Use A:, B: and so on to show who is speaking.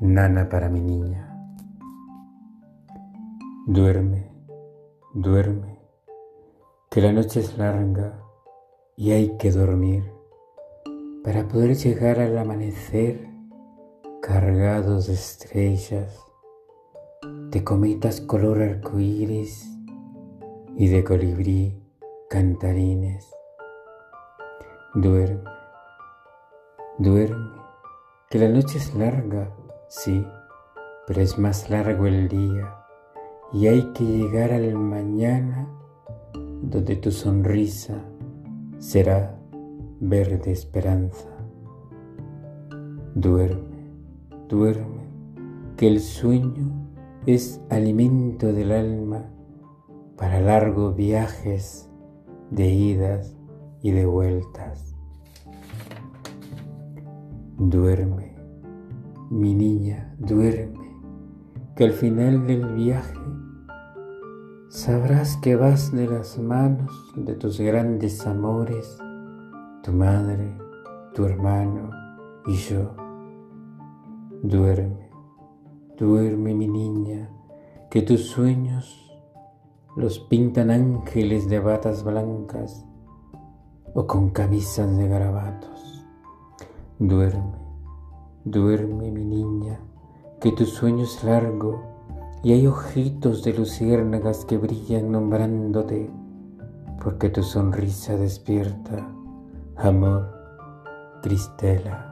A: Nana para mi niña. Duerme, duerme, que la noche es larga y hay que dormir para poder llegar al amanecer cargados de estrellas, de cometas color arcoíris y de colibrí cantarines. Duerme, duerme, que la noche es larga, sí, pero es más largo el día y hay que llegar al mañana donde tu sonrisa será verde esperanza. Duerme, duerme, que el sueño es alimento del alma para largos viajes de idas y de vueltas. Duerme, mi niña, duerme, que al final del viaje sabrás que vas de las manos de tus grandes amores, tu madre, tu hermano y yo. Duerme, duerme mi niña, que tus sueños los pintan ángeles de batas blancas o con camisas de garabatos. Duerme, duerme mi niña, que tu sueño es largo y hay ojitos de luciérnagas que brillan nombrándote, porque tu sonrisa despierta amor, Cristela.